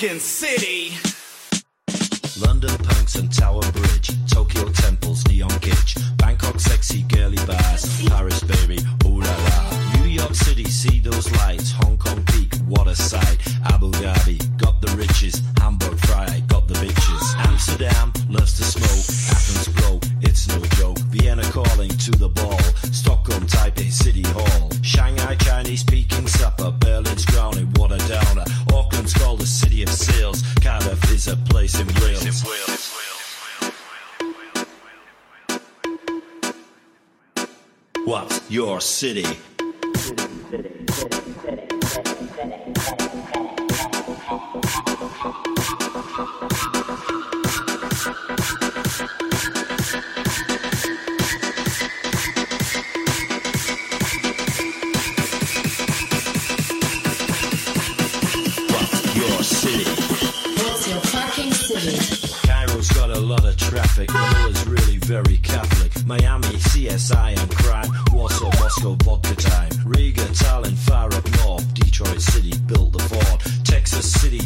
fucking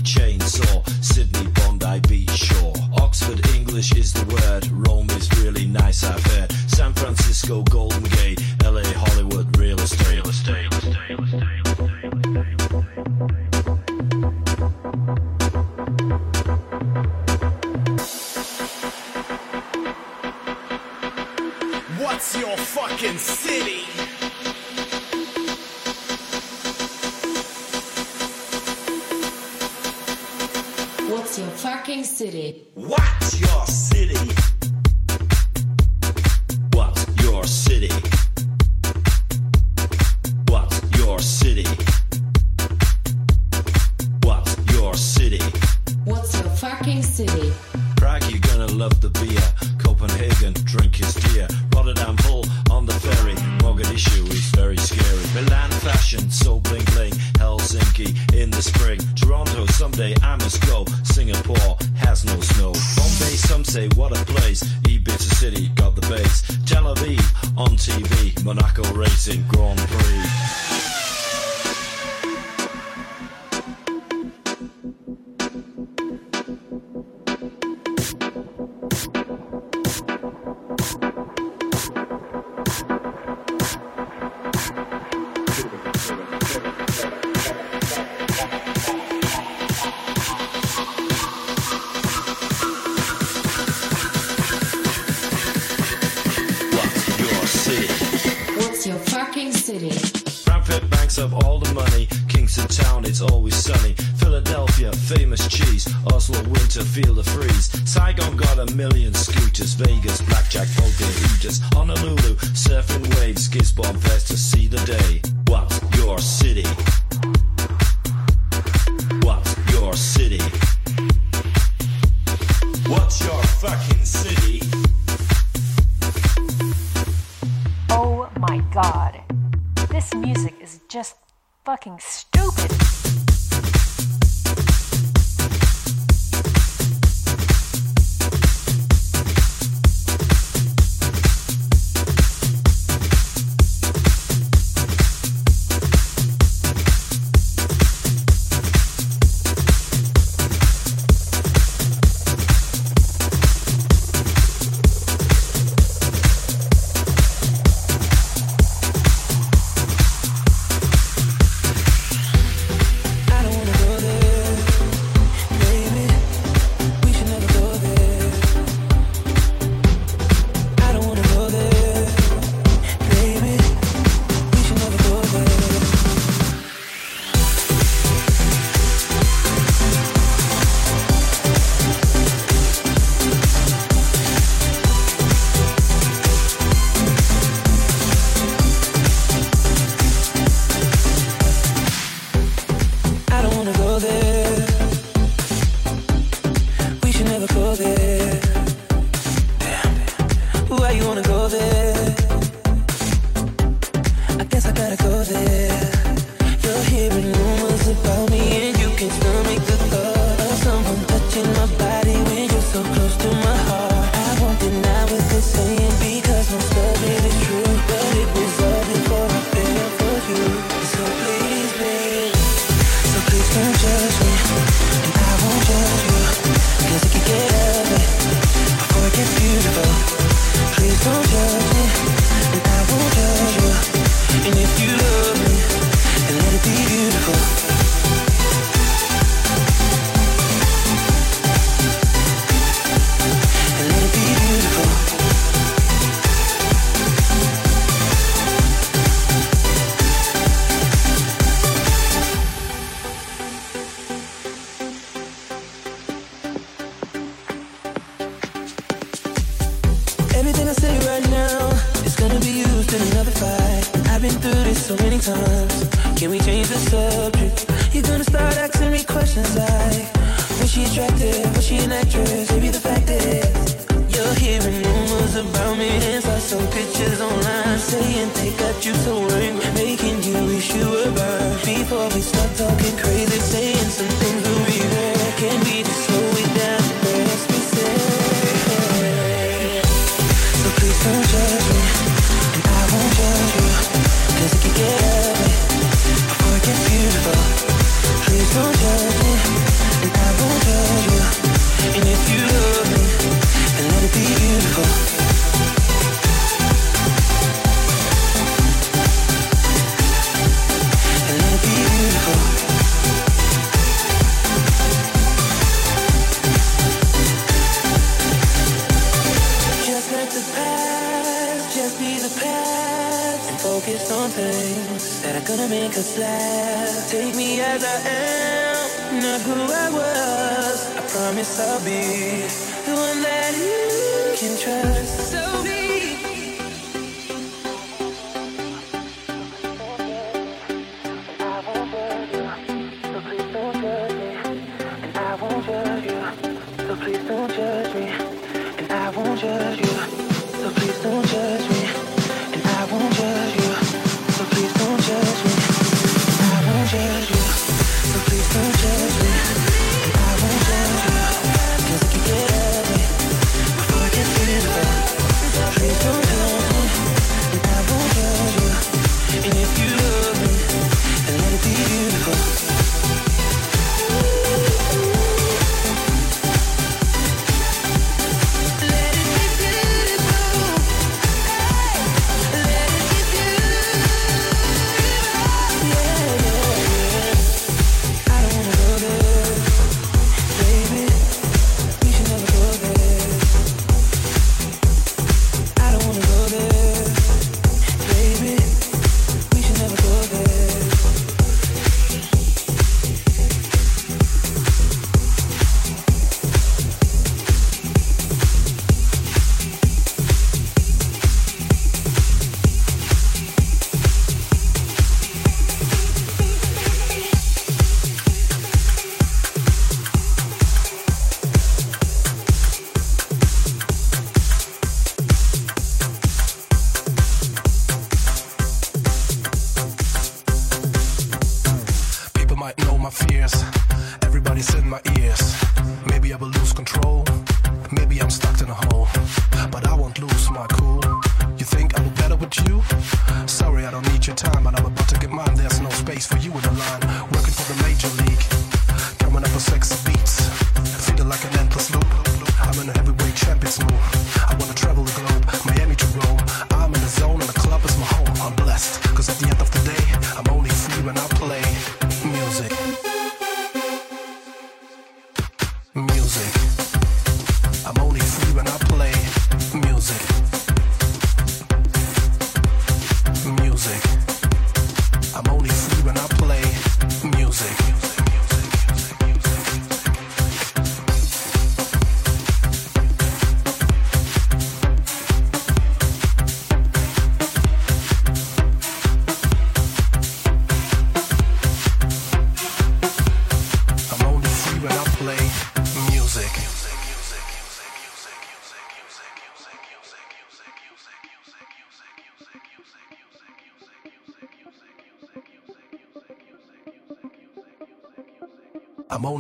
Chainsaw, Sydney Bondi Beach shore. Oxford English is the word, Rome is really nice, I've heard. San Francisco stupid. been through this so many times. Can we change the subject? You're gonna start asking me questions like, was she attractive? Was she an actress? Maybe the fact is, you're hearing rumors about me and saw some pictures online saying they got you so ring, making you wish you were burned. Before we start talking crazy, saying some things will be there. Can we just slow it down? Let's be safe. So please don't judge. like a. Take me as I am, not who I was. I promise I'll be the one that you can trust. So be.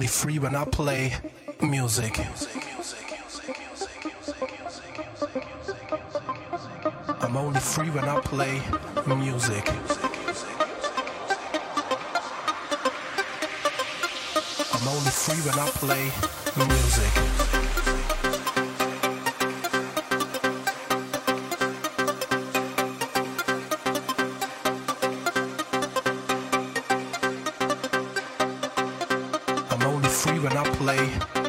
only free when I play music. I'm only free when I play play.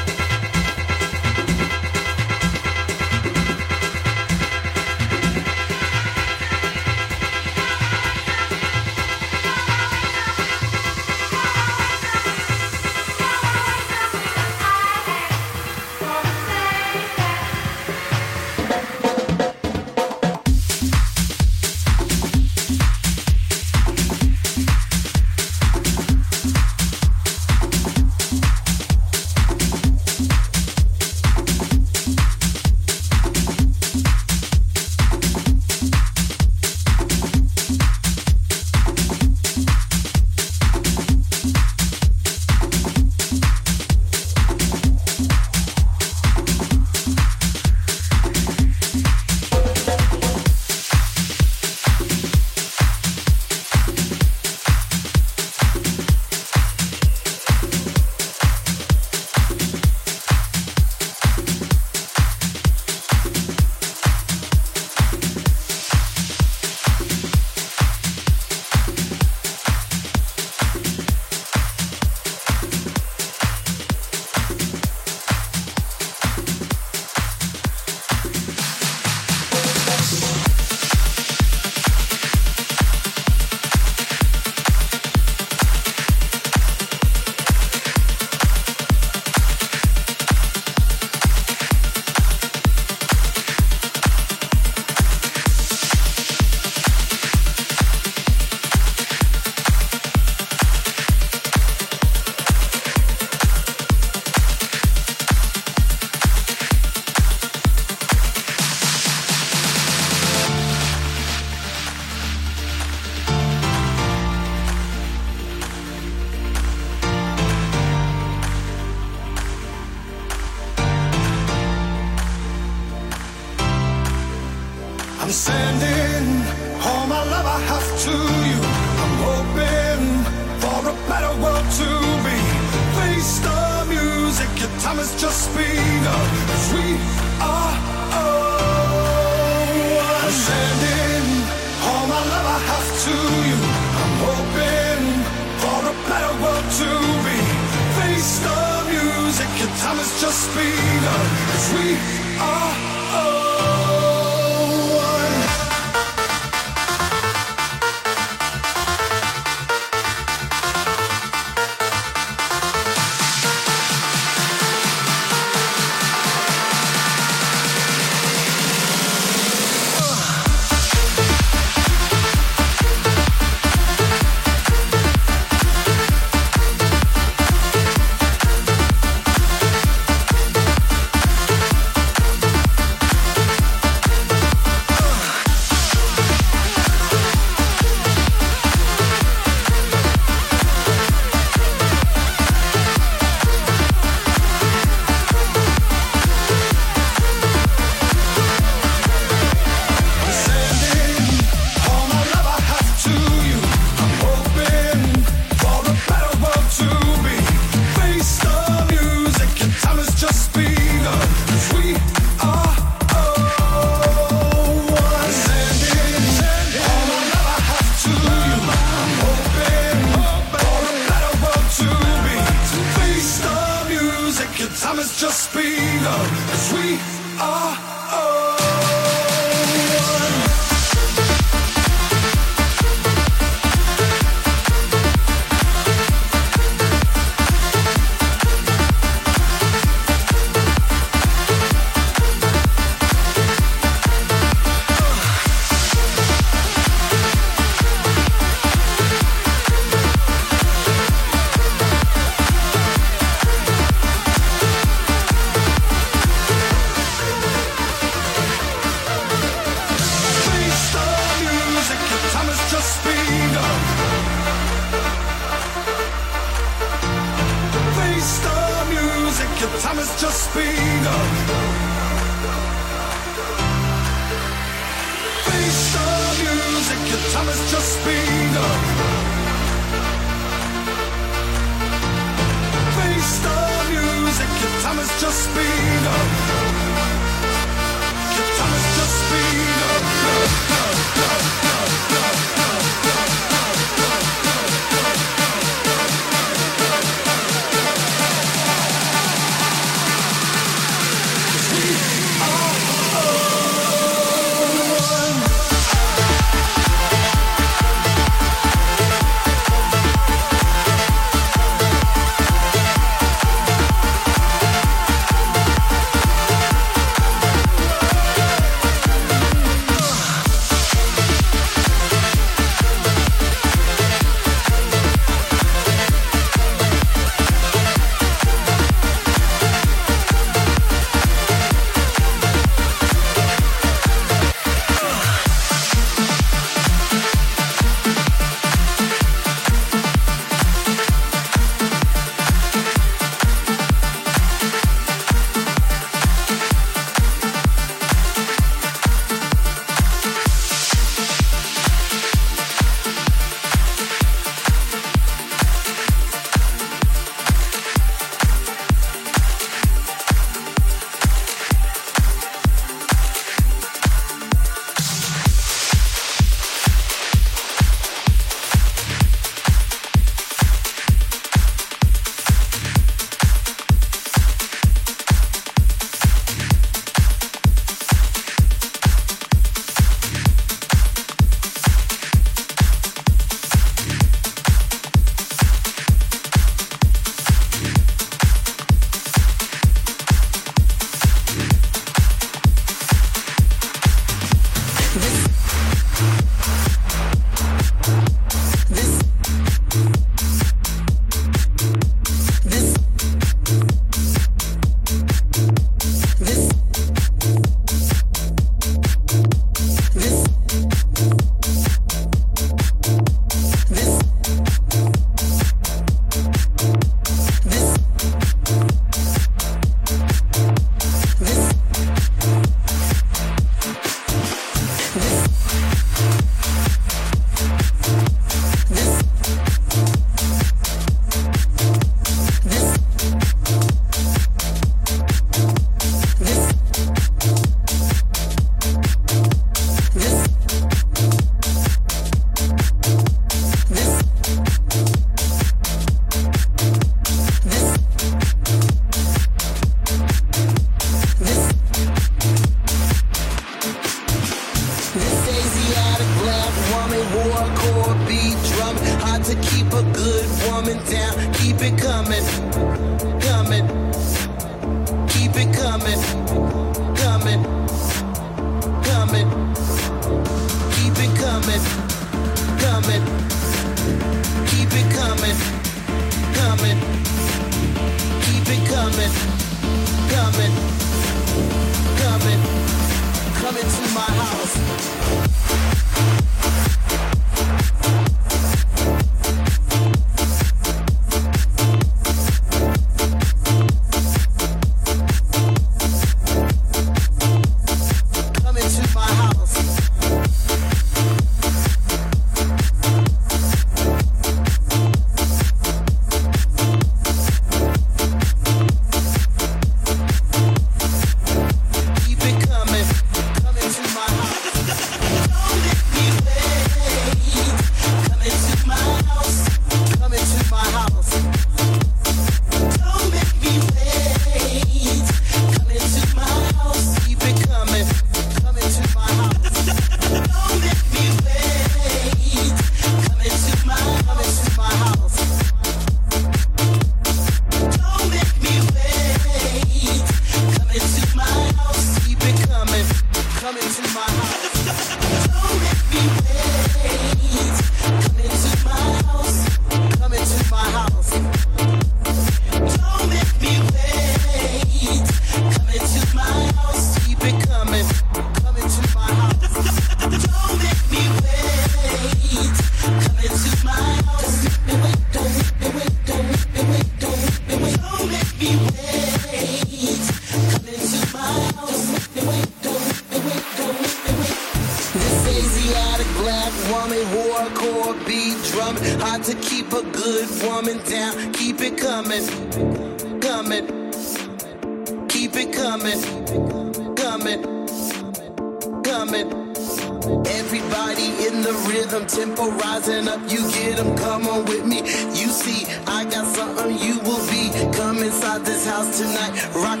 rising up, you get them, come on with me. You see, I got something you will be. Come inside this house tonight, rock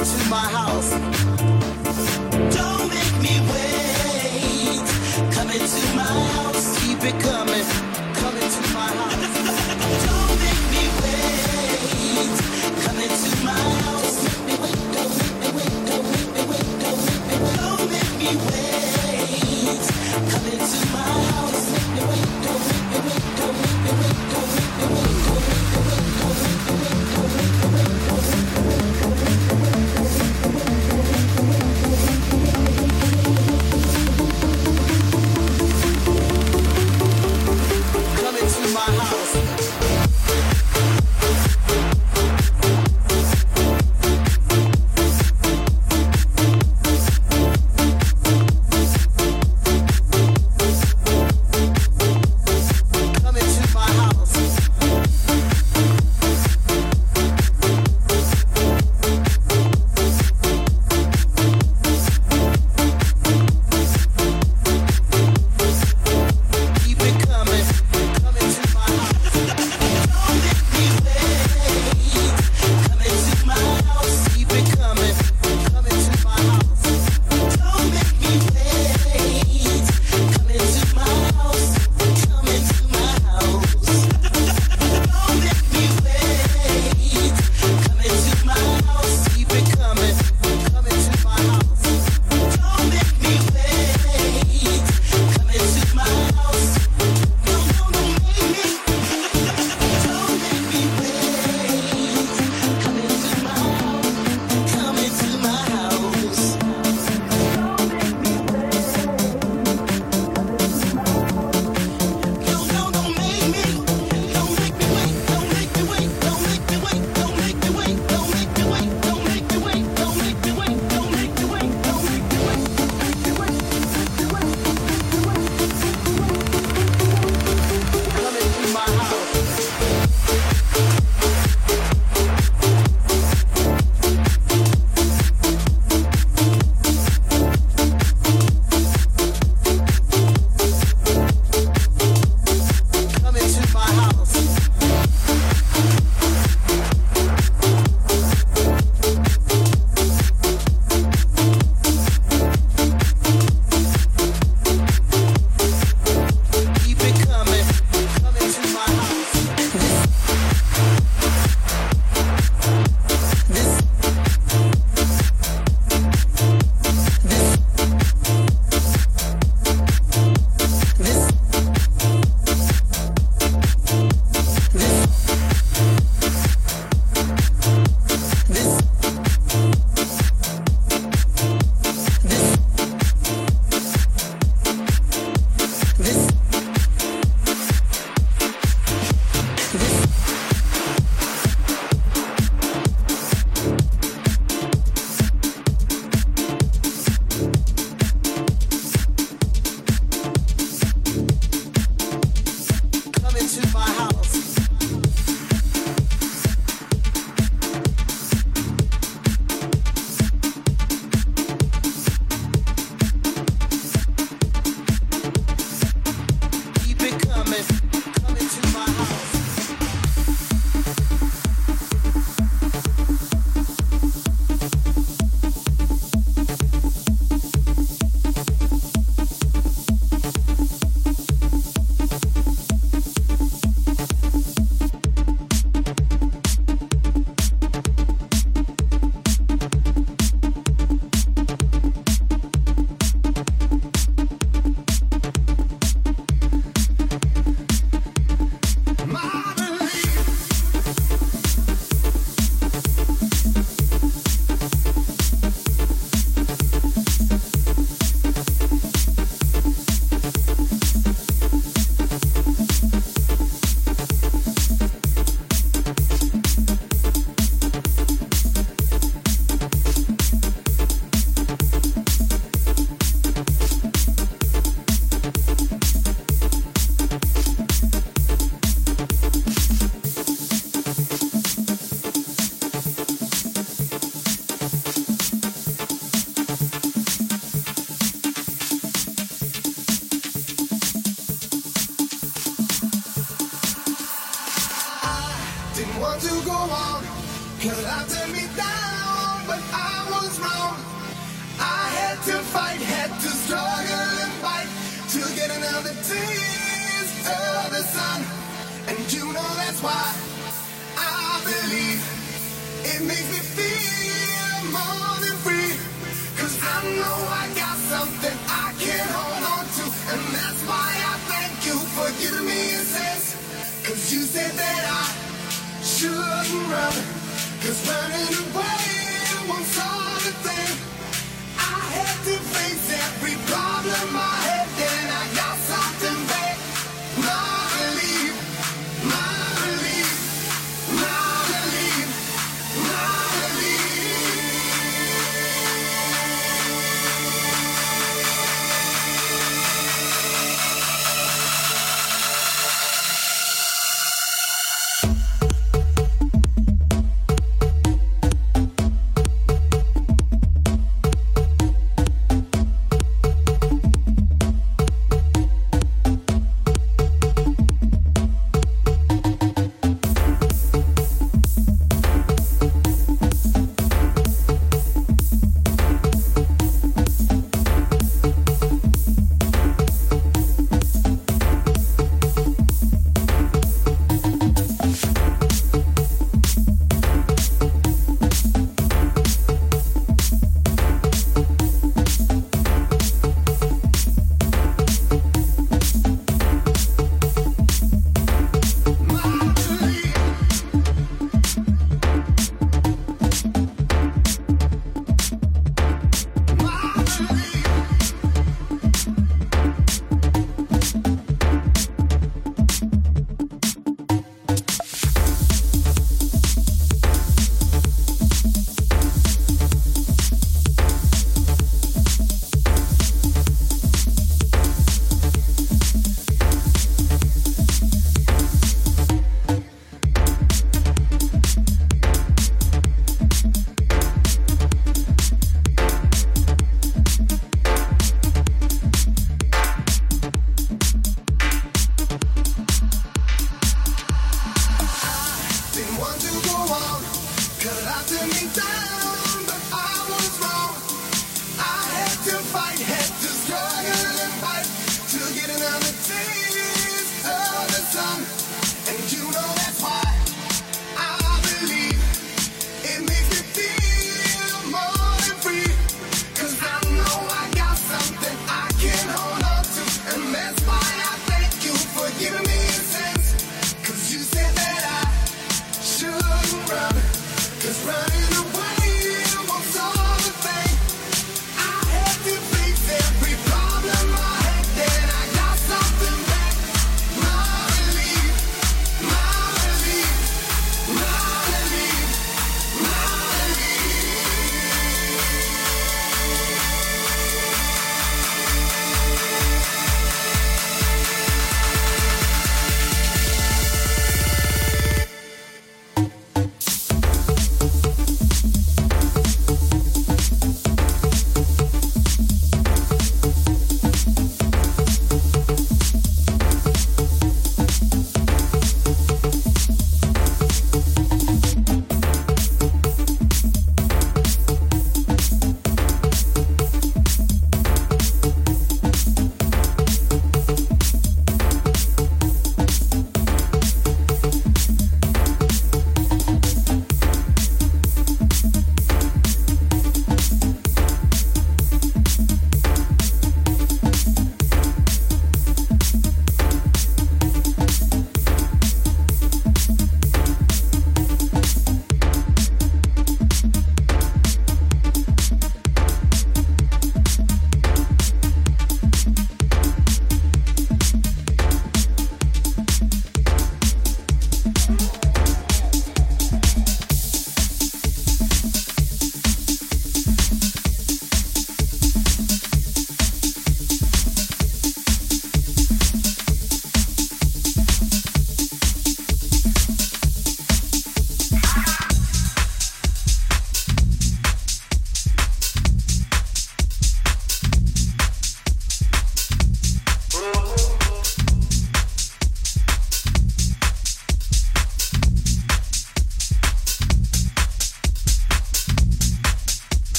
into my house. Don't make me wait. Come into my house, keep it coming. Problem I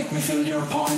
Make me feel your point